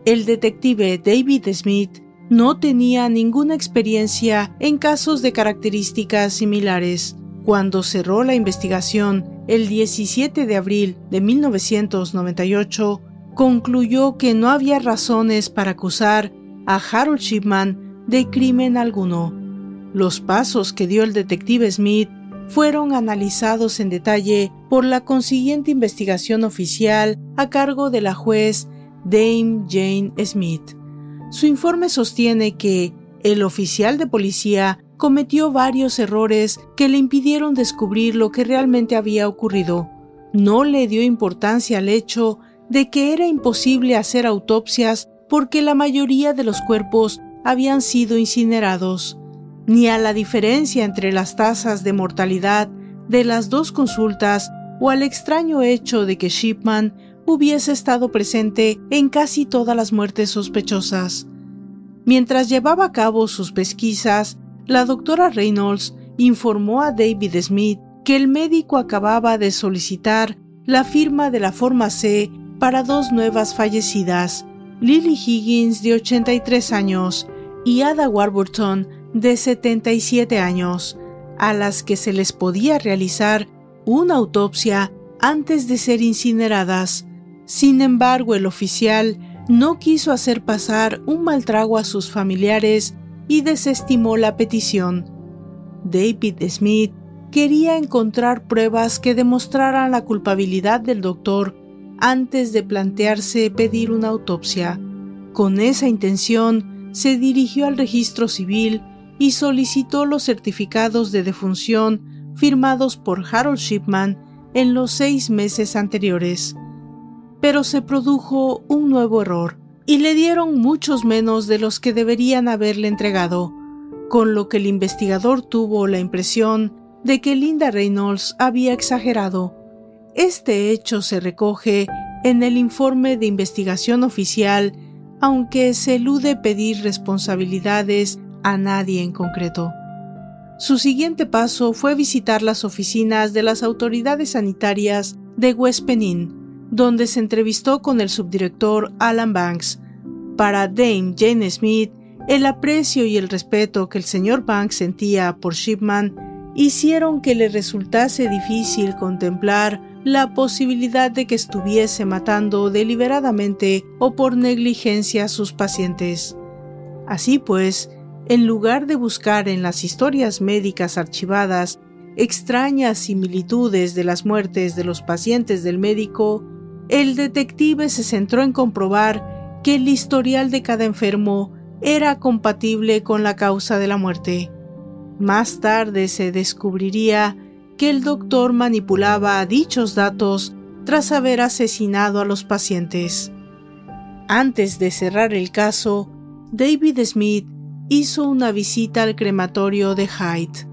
El detective David Smith no tenía ninguna experiencia en casos de características similares. Cuando cerró la investigación el 17 de abril de 1998, concluyó que no había razones para acusar a Harold Shipman de crimen alguno. Los pasos que dio el detective Smith fueron analizados en detalle por la consiguiente investigación oficial a cargo de la juez Dame Jane Smith. Su informe sostiene que el oficial de policía cometió varios errores que le impidieron descubrir lo que realmente había ocurrido. No le dio importancia al hecho de que era imposible hacer autopsias porque la mayoría de los cuerpos habían sido incinerados, ni a la diferencia entre las tasas de mortalidad de las dos consultas o al extraño hecho de que Shipman hubiese estado presente en casi todas las muertes sospechosas. Mientras llevaba a cabo sus pesquisas, la doctora Reynolds informó a David Smith que el médico acababa de solicitar la firma de la forma C para dos nuevas fallecidas, Lily Higgins de 83 años y Ada Warburton de 77 años, a las que se les podía realizar una autopsia antes de ser incineradas. Sin embargo, el oficial no quiso hacer pasar un mal trago a sus familiares y desestimó la petición. David Smith quería encontrar pruebas que demostraran la culpabilidad del doctor antes de plantearse pedir una autopsia. Con esa intención, se dirigió al registro civil y solicitó los certificados de defunción firmados por Harold Shipman en los seis meses anteriores. Pero se produjo un nuevo error y le dieron muchos menos de los que deberían haberle entregado, con lo que el investigador tuvo la impresión de que Linda Reynolds había exagerado este hecho se recoge en el informe de investigación oficial, aunque se elude pedir responsabilidades a nadie en concreto. Su siguiente paso fue visitar las oficinas de las autoridades sanitarias de West Penin, donde se entrevistó con el subdirector Alan Banks. Para Dame Jane Smith, el aprecio y el respeto que el señor Banks sentía por Shipman hicieron que le resultase difícil contemplar la posibilidad de que estuviese matando deliberadamente o por negligencia a sus pacientes. Así pues, en lugar de buscar en las historias médicas archivadas extrañas similitudes de las muertes de los pacientes del médico, el detective se centró en comprobar que el historial de cada enfermo era compatible con la causa de la muerte. Más tarde se descubriría que el doctor manipulaba dichos datos tras haber asesinado a los pacientes. Antes de cerrar el caso, David Smith hizo una visita al crematorio de Hyde,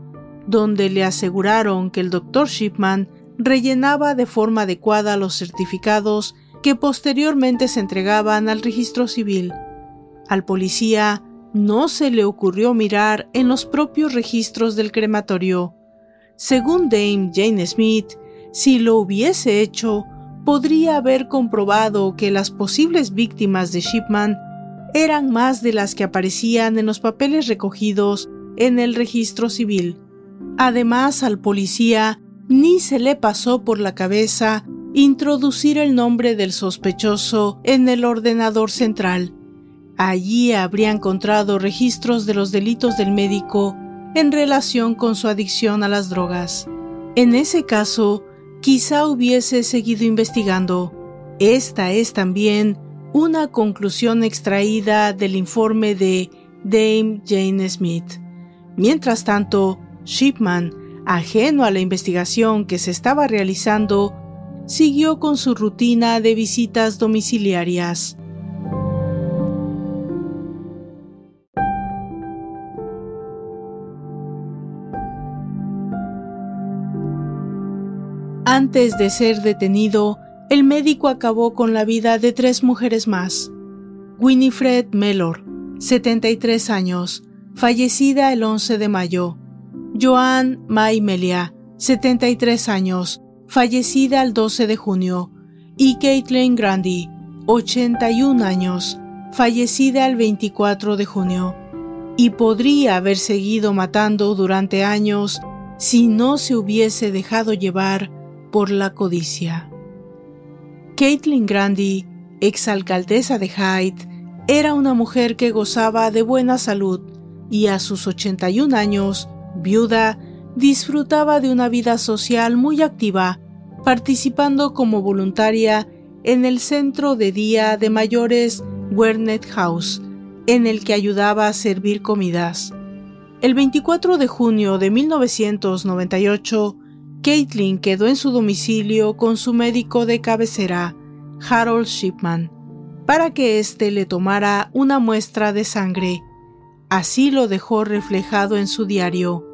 donde le aseguraron que el Dr. Shipman rellenaba de forma adecuada los certificados que posteriormente se entregaban al registro civil. Al policía no se le ocurrió mirar en los propios registros del crematorio. Según Dame Jane Smith, si lo hubiese hecho, podría haber comprobado que las posibles víctimas de Shipman eran más de las que aparecían en los papeles recogidos en el registro civil. Además, al policía ni se le pasó por la cabeza introducir el nombre del sospechoso en el ordenador central. Allí habría encontrado registros de los delitos del médico en relación con su adicción a las drogas. En ese caso, quizá hubiese seguido investigando. Esta es también una conclusión extraída del informe de Dame Jane Smith. Mientras tanto, Shipman, ajeno a la investigación que se estaba realizando, siguió con su rutina de visitas domiciliarias. Antes de ser detenido, el médico acabó con la vida de tres mujeres más. Winifred Mellor, 73 años, fallecida el 11 de mayo. Joan May Melia, 73 años, fallecida el 12 de junio. Y Caitlin Grandy, 81 años, fallecida el 24 de junio. Y podría haber seguido matando durante años si no se hubiese dejado llevar por la codicia. Caitlin Grandy, exalcaldesa de Hyde, era una mujer que gozaba de buena salud y a sus 81 años, viuda, disfrutaba de una vida social muy activa, participando como voluntaria en el centro de día de mayores Wernet House, en el que ayudaba a servir comidas. El 24 de junio de 1998, Caitlin quedó en su domicilio con su médico de cabecera, Harold Shipman, para que éste le tomara una muestra de sangre. Así lo dejó reflejado en su diario.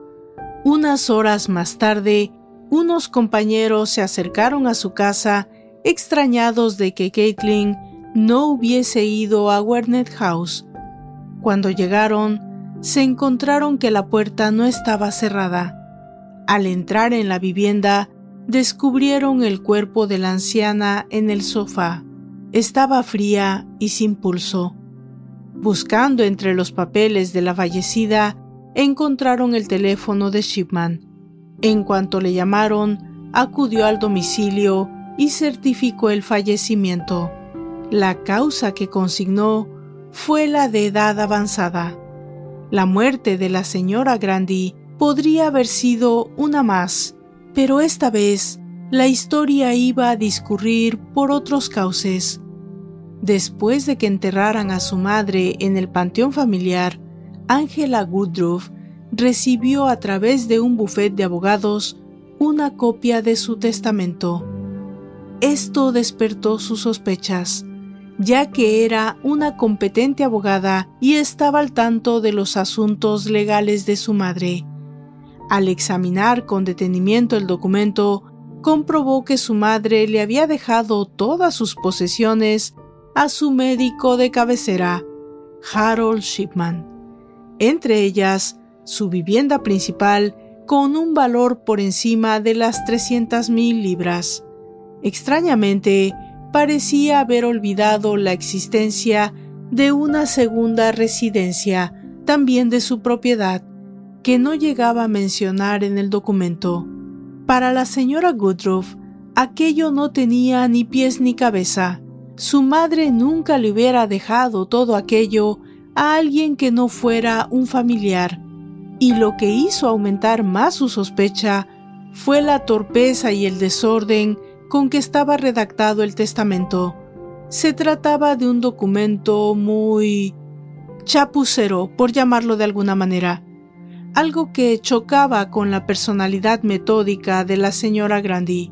Unas horas más tarde, unos compañeros se acercaron a su casa extrañados de que Caitlin no hubiese ido a Wernet House. Cuando llegaron, se encontraron que la puerta no estaba cerrada. Al entrar en la vivienda, descubrieron el cuerpo de la anciana en el sofá. Estaba fría y sin pulso. Buscando entre los papeles de la fallecida, encontraron el teléfono de Shipman. En cuanto le llamaron, acudió al domicilio y certificó el fallecimiento. La causa que consignó fue la de edad avanzada. La muerte de la señora Grandi podría haber sido una más, pero esta vez la historia iba a discurrir por otros cauces. Después de que enterraran a su madre en el panteón familiar, Angela Woodruff recibió a través de un bufet de abogados una copia de su testamento. Esto despertó sus sospechas, ya que era una competente abogada y estaba al tanto de los asuntos legales de su madre. Al examinar con detenimiento el documento, comprobó que su madre le había dejado todas sus posesiones a su médico de cabecera, Harold Shipman, entre ellas su vivienda principal con un valor por encima de las 300 mil libras. Extrañamente, parecía haber olvidado la existencia de una segunda residencia, también de su propiedad, que no llegaba a mencionar en el documento. Para la señora Goodruff, aquello no tenía ni pies ni cabeza. Su madre nunca le hubiera dejado todo aquello a alguien que no fuera un familiar, y lo que hizo aumentar más su sospecha fue la torpeza y el desorden con que estaba redactado el testamento. Se trataba de un documento muy chapucero, por llamarlo de alguna manera, algo que chocaba con la personalidad metódica de la señora Grandy.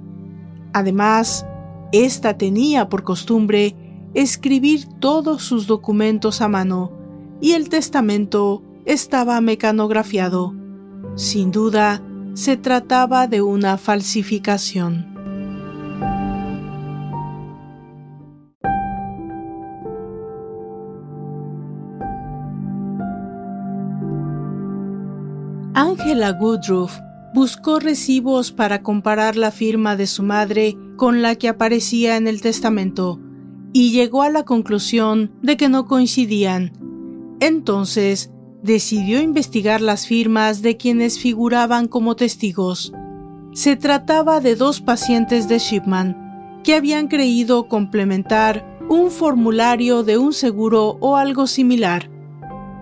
Además, ésta tenía por costumbre escribir todos sus documentos a mano, y el testamento estaba mecanografiado. Sin duda, se trataba de una falsificación. Angela Woodruff buscó recibos para comparar la firma de su madre con la que aparecía en el testamento y llegó a la conclusión de que no coincidían. Entonces decidió investigar las firmas de quienes figuraban como testigos. Se trataba de dos pacientes de Shipman que habían creído complementar un formulario de un seguro o algo similar.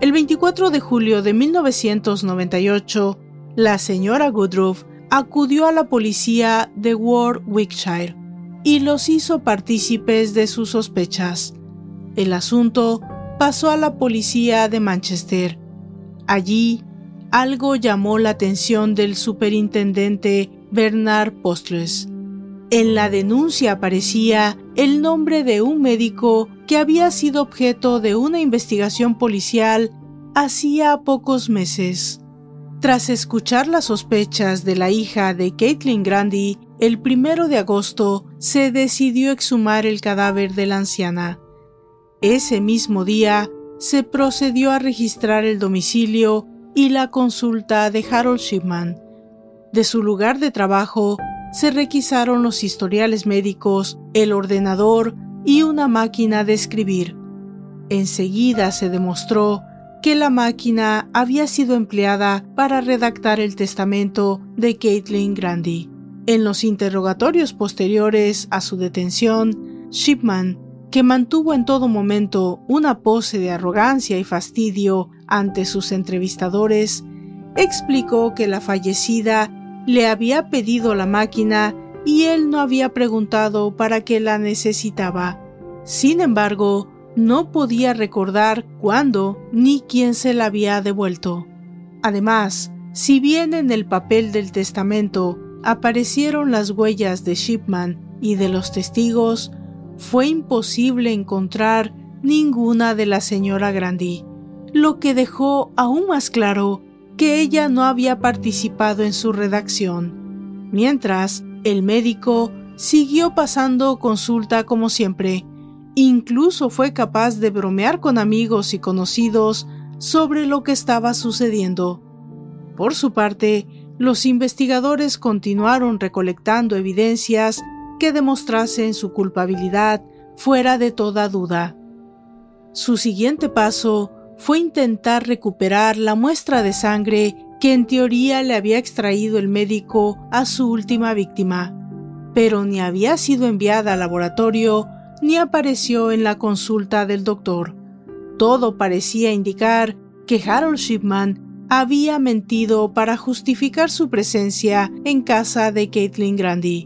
El 24 de julio de 1998, la señora Goodruff acudió a la policía de Warwickshire y los hizo partícipes de sus sospechas. El asunto pasó a la policía de Manchester. Allí, algo llamó la atención del superintendente Bernard Postres. En la denuncia aparecía el nombre de un médico que había sido objeto de una investigación policial hacía pocos meses. Tras escuchar las sospechas de la hija de Caitlin Grandy, el primero de agosto se decidió exhumar el cadáver de la anciana. Ese mismo día se procedió a registrar el domicilio y la consulta de Harold Shipman. De su lugar de trabajo se requisaron los historiales médicos, el ordenador y una máquina de escribir. Enseguida se demostró que la máquina había sido empleada para redactar el testamento de Caitlin Grandy. En los interrogatorios posteriores a su detención, Shipman, que mantuvo en todo momento una pose de arrogancia y fastidio ante sus entrevistadores, explicó que la fallecida le había pedido la máquina y él no había preguntado para qué la necesitaba. Sin embargo, no podía recordar cuándo ni quién se la había devuelto. Además, si bien en el papel del testamento aparecieron las huellas de Shipman y de los testigos, fue imposible encontrar ninguna de la señora Grandy, lo que dejó aún más claro que ella no había participado en su redacción. Mientras, el médico siguió pasando consulta como siempre, Incluso fue capaz de bromear con amigos y conocidos sobre lo que estaba sucediendo. Por su parte, los investigadores continuaron recolectando evidencias que demostrasen su culpabilidad fuera de toda duda. Su siguiente paso fue intentar recuperar la muestra de sangre que en teoría le había extraído el médico a su última víctima, pero ni había sido enviada al laboratorio ni apareció en la consulta del doctor. Todo parecía indicar que Harold Shipman había mentido para justificar su presencia en casa de Caitlin Grandy.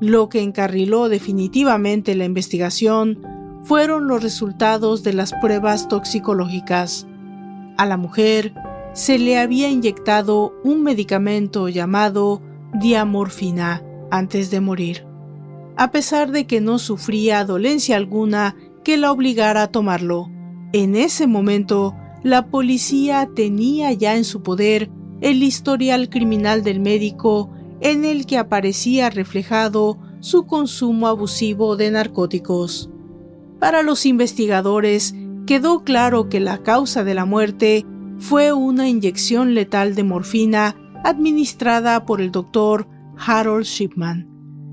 Lo que encarriló definitivamente la investigación fueron los resultados de las pruebas toxicológicas. A la mujer se le había inyectado un medicamento llamado diamorfina antes de morir a pesar de que no sufría dolencia alguna que la obligara a tomarlo. En ese momento, la policía tenía ya en su poder el historial criminal del médico en el que aparecía reflejado su consumo abusivo de narcóticos. Para los investigadores quedó claro que la causa de la muerte fue una inyección letal de morfina administrada por el doctor Harold Shipman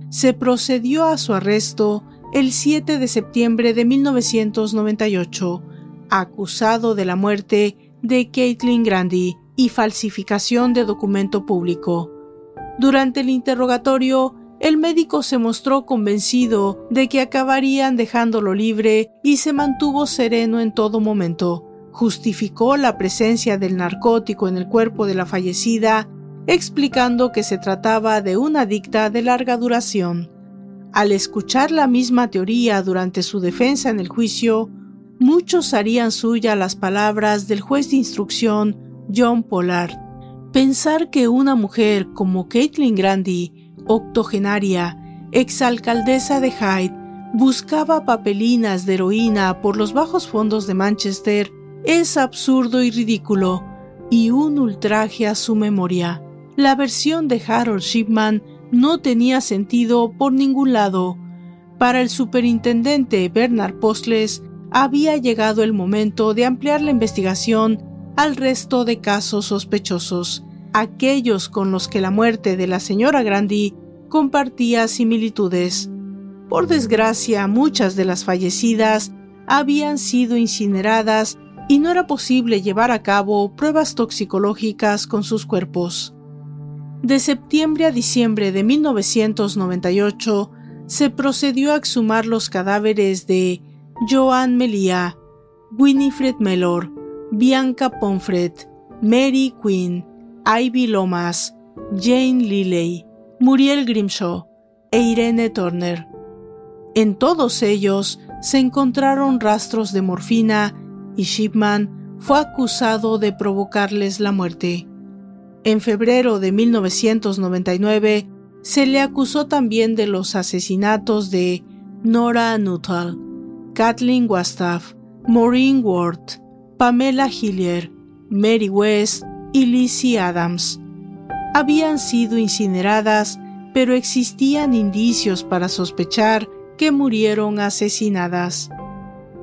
se procedió a su arresto el 7 de septiembre de 1998, acusado de la muerte de Caitlin Grandy y falsificación de documento público. Durante el interrogatorio, el médico se mostró convencido de que acabarían dejándolo libre y se mantuvo sereno en todo momento. Justificó la presencia del narcótico en el cuerpo de la fallecida explicando que se trataba de una dicta de larga duración. Al escuchar la misma teoría durante su defensa en el juicio, muchos harían suya las palabras del juez de instrucción John Pollard. Pensar que una mujer como Caitlin Grandy, octogenaria, exalcaldesa de Hyde, buscaba papelinas de heroína por los bajos fondos de Manchester es absurdo y ridículo, y un ultraje a su memoria. La versión de Harold Shipman no tenía sentido por ningún lado. Para el superintendente Bernard Postles había llegado el momento de ampliar la investigación al resto de casos sospechosos, aquellos con los que la muerte de la señora Grandi compartía similitudes. Por desgracia, muchas de las fallecidas habían sido incineradas y no era posible llevar a cabo pruebas toxicológicas con sus cuerpos. De septiembre a diciembre de 1998 se procedió a exhumar los cadáveres de Joan Melia, Winifred Mellor, Bianca Pomfret, Mary Quinn, Ivy Lomas, Jane Liley, Muriel Grimshaw e Irene Turner. En todos ellos se encontraron rastros de morfina y Shipman fue acusado de provocarles la muerte. En febrero de 1999 se le acusó también de los asesinatos de Nora Nuttall, Kathleen Wastaff, Maureen Ward, Pamela Hillier, Mary West y Lizzie Adams. Habían sido incineradas, pero existían indicios para sospechar que murieron asesinadas.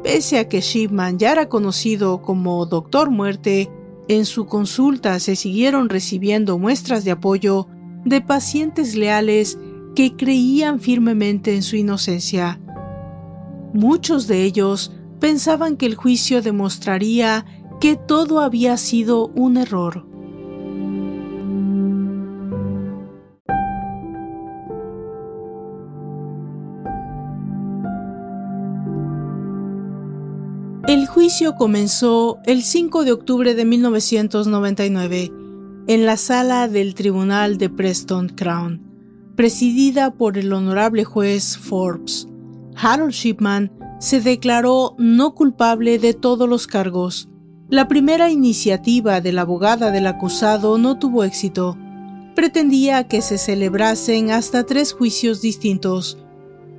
Pese a que Shipman ya era conocido como Doctor Muerte, en su consulta se siguieron recibiendo muestras de apoyo de pacientes leales que creían firmemente en su inocencia. Muchos de ellos pensaban que el juicio demostraría que todo había sido un error. Juicio comenzó el 5 de octubre de 1999 en la sala del Tribunal de Preston Crown, presidida por el honorable juez Forbes. Harold Shipman se declaró no culpable de todos los cargos. La primera iniciativa de la abogada del acusado no tuvo éxito. Pretendía que se celebrasen hasta tres juicios distintos,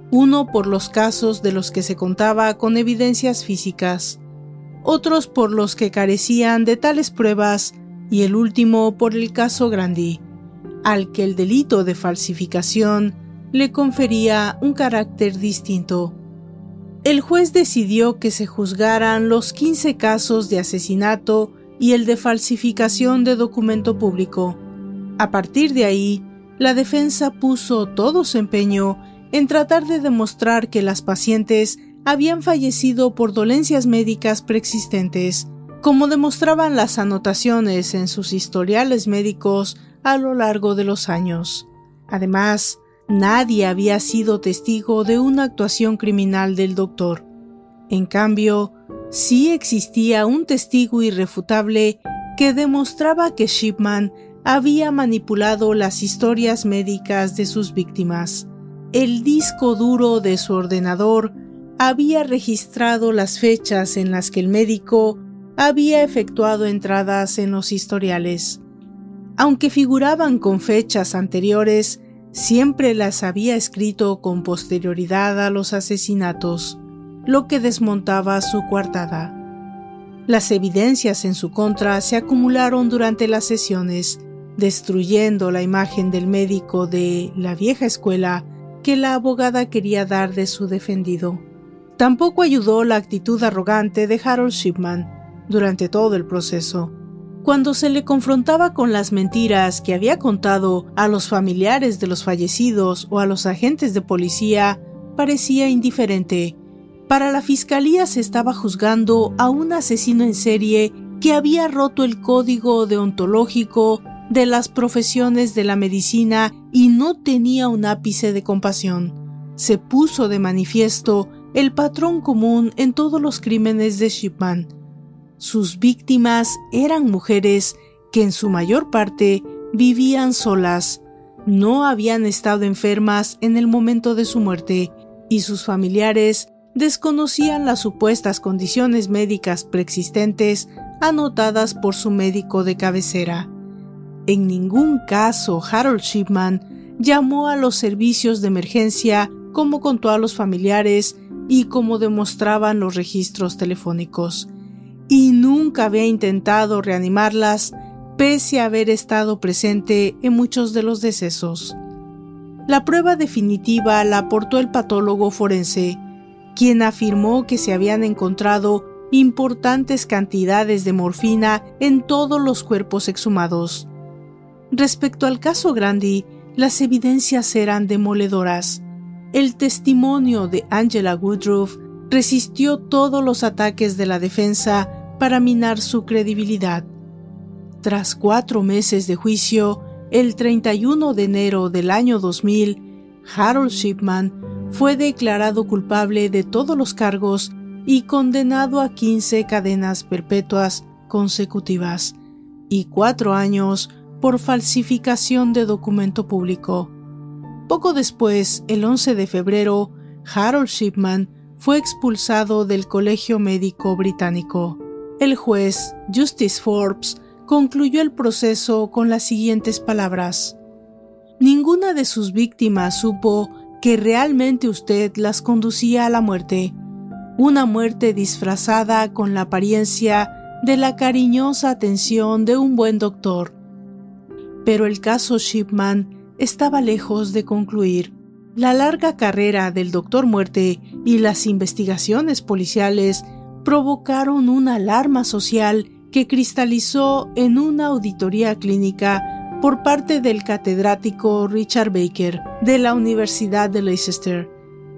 uno por los casos de los que se contaba con evidencias físicas, otros por los que carecían de tales pruebas y el último por el caso Grandi, al que el delito de falsificación le confería un carácter distinto. El juez decidió que se juzgaran los 15 casos de asesinato y el de falsificación de documento público. A partir de ahí, la defensa puso todo su empeño en tratar de demostrar que las pacientes habían fallecido por dolencias médicas preexistentes, como demostraban las anotaciones en sus historiales médicos a lo largo de los años. Además, nadie había sido testigo de una actuación criminal del doctor. En cambio, sí existía un testigo irrefutable que demostraba que Shipman había manipulado las historias médicas de sus víctimas el disco duro de su ordenador había registrado las fechas en las que el médico había efectuado entradas en los historiales. Aunque figuraban con fechas anteriores, siempre las había escrito con posterioridad a los asesinatos, lo que desmontaba su coartada. Las evidencias en su contra se acumularon durante las sesiones, destruyendo la imagen del médico de la vieja escuela que la abogada quería dar de su defendido. Tampoco ayudó la actitud arrogante de Harold Shipman durante todo el proceso. Cuando se le confrontaba con las mentiras que había contado a los familiares de los fallecidos o a los agentes de policía, parecía indiferente. Para la fiscalía se estaba juzgando a un asesino en serie que había roto el código deontológico de las profesiones de la medicina y no tenía un ápice de compasión. Se puso de manifiesto el patrón común en todos los crímenes de Shipman. Sus víctimas eran mujeres que en su mayor parte vivían solas, no habían estado enfermas en el momento de su muerte y sus familiares desconocían las supuestas condiciones médicas preexistentes anotadas por su médico de cabecera. En ningún caso Harold Shipman llamó a los servicios de emergencia como contó a los familiares y como demostraban los registros telefónicos. y nunca había intentado reanimarlas pese a haber estado presente en muchos de los decesos. La prueba definitiva la aportó el patólogo forense, quien afirmó que se habían encontrado importantes cantidades de morfina en todos los cuerpos exhumados. Respecto al caso Grandi, las evidencias eran demoledoras. El testimonio de Angela Woodruff resistió todos los ataques de la defensa para minar su credibilidad. Tras cuatro meses de juicio, el 31 de enero del año 2000, Harold Shipman fue declarado culpable de todos los cargos y condenado a 15 cadenas perpetuas consecutivas y cuatro años por falsificación de documento público. Poco después, el 11 de febrero, Harold Shipman fue expulsado del Colegio Médico Británico. El juez, Justice Forbes, concluyó el proceso con las siguientes palabras. Ninguna de sus víctimas supo que realmente usted las conducía a la muerte, una muerte disfrazada con la apariencia de la cariñosa atención de un buen doctor. Pero el caso Shipman estaba lejos de concluir. La larga carrera del doctor muerte y las investigaciones policiales provocaron una alarma social que cristalizó en una auditoría clínica por parte del catedrático Richard Baker de la Universidad de Leicester,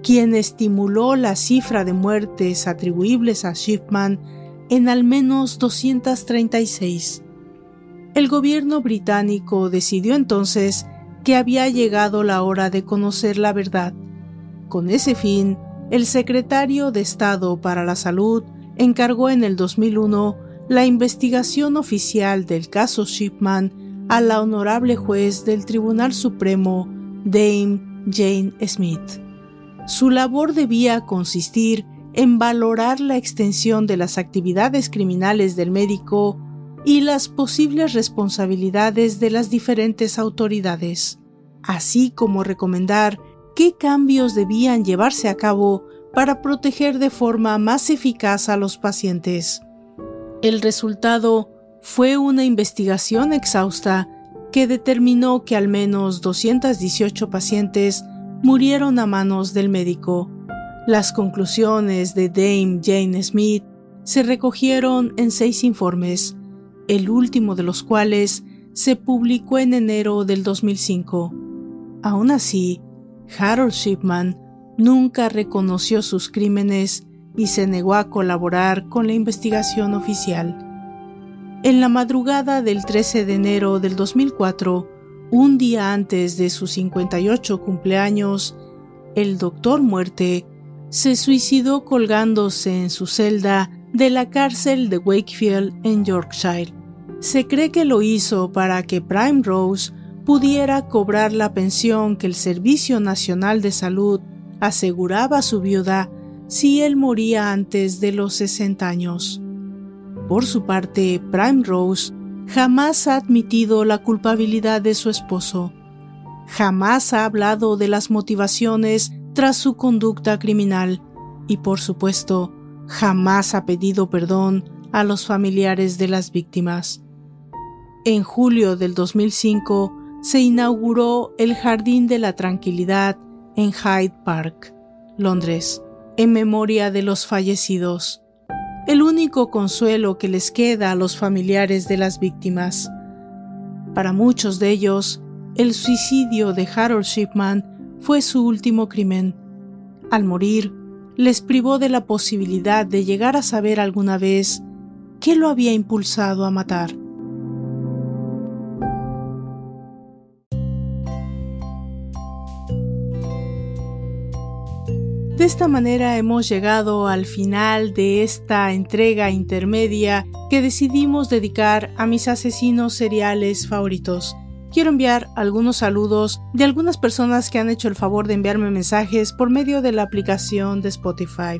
quien estimuló la cifra de muertes atribuibles a Shipman en al menos 236. El gobierno británico decidió entonces que había llegado la hora de conocer la verdad. Con ese fin, el secretario de Estado para la Salud encargó en el 2001 la investigación oficial del caso Shipman a la honorable juez del Tribunal Supremo, Dame Jane Smith. Su labor debía consistir en valorar la extensión de las actividades criminales del médico y las posibles responsabilidades de las diferentes autoridades, así como recomendar qué cambios debían llevarse a cabo para proteger de forma más eficaz a los pacientes. El resultado fue una investigación exhausta que determinó que al menos 218 pacientes murieron a manos del médico. Las conclusiones de Dame Jane Smith se recogieron en seis informes, el último de los cuales se publicó en enero del 2005. Aún así, Harold Shipman nunca reconoció sus crímenes y se negó a colaborar con la investigación oficial. En la madrugada del 13 de enero del 2004, un día antes de su 58 cumpleaños, el doctor Muerte se suicidó colgándose en su celda de la cárcel de Wakefield en Yorkshire. Se cree que lo hizo para que Prime Rose pudiera cobrar la pensión que el Servicio Nacional de Salud aseguraba a su viuda si él moría antes de los 60 años. Por su parte, Prime Rose jamás ha admitido la culpabilidad de su esposo. Jamás ha hablado de las motivaciones tras su conducta criminal y, por supuesto, jamás ha pedido perdón a los familiares de las víctimas. En julio del 2005 se inauguró el Jardín de la Tranquilidad en Hyde Park, Londres, en memoria de los fallecidos, el único consuelo que les queda a los familiares de las víctimas. Para muchos de ellos, el suicidio de Harold Shipman fue su último crimen. Al morir, les privó de la posibilidad de llegar a saber alguna vez qué lo había impulsado a matar. De esta manera hemos llegado al final de esta entrega intermedia que decidimos dedicar a mis asesinos seriales favoritos. Quiero enviar algunos saludos de algunas personas que han hecho el favor de enviarme mensajes por medio de la aplicación de Spotify.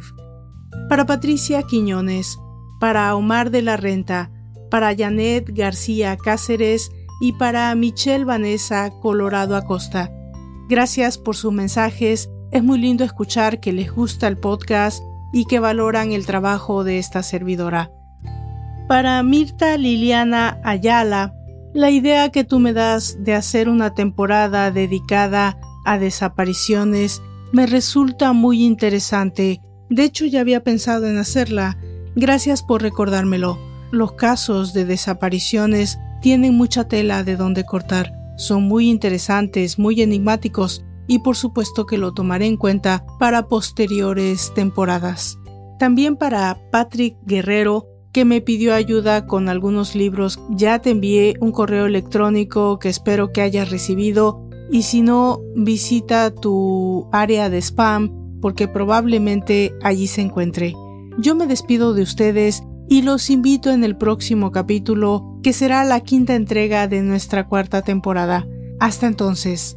Para Patricia Quiñones, para Omar de la Renta, para Janet García Cáceres y para Michelle Vanessa Colorado Acosta. Gracias por sus mensajes es muy lindo escuchar que les gusta el podcast y que valoran el trabajo de esta servidora. Para Mirta Liliana Ayala, la idea que tú me das de hacer una temporada dedicada a desapariciones me resulta muy interesante. De hecho, ya había pensado en hacerla. Gracias por recordármelo. Los casos de desapariciones tienen mucha tela de donde cortar. Son muy interesantes, muy enigmáticos y por supuesto que lo tomaré en cuenta para posteriores temporadas. También para Patrick Guerrero, que me pidió ayuda con algunos libros. Ya te envié un correo electrónico que espero que hayas recibido y si no, visita tu área de spam porque probablemente allí se encuentre. Yo me despido de ustedes y los invito en el próximo capítulo, que será la quinta entrega de nuestra cuarta temporada. Hasta entonces.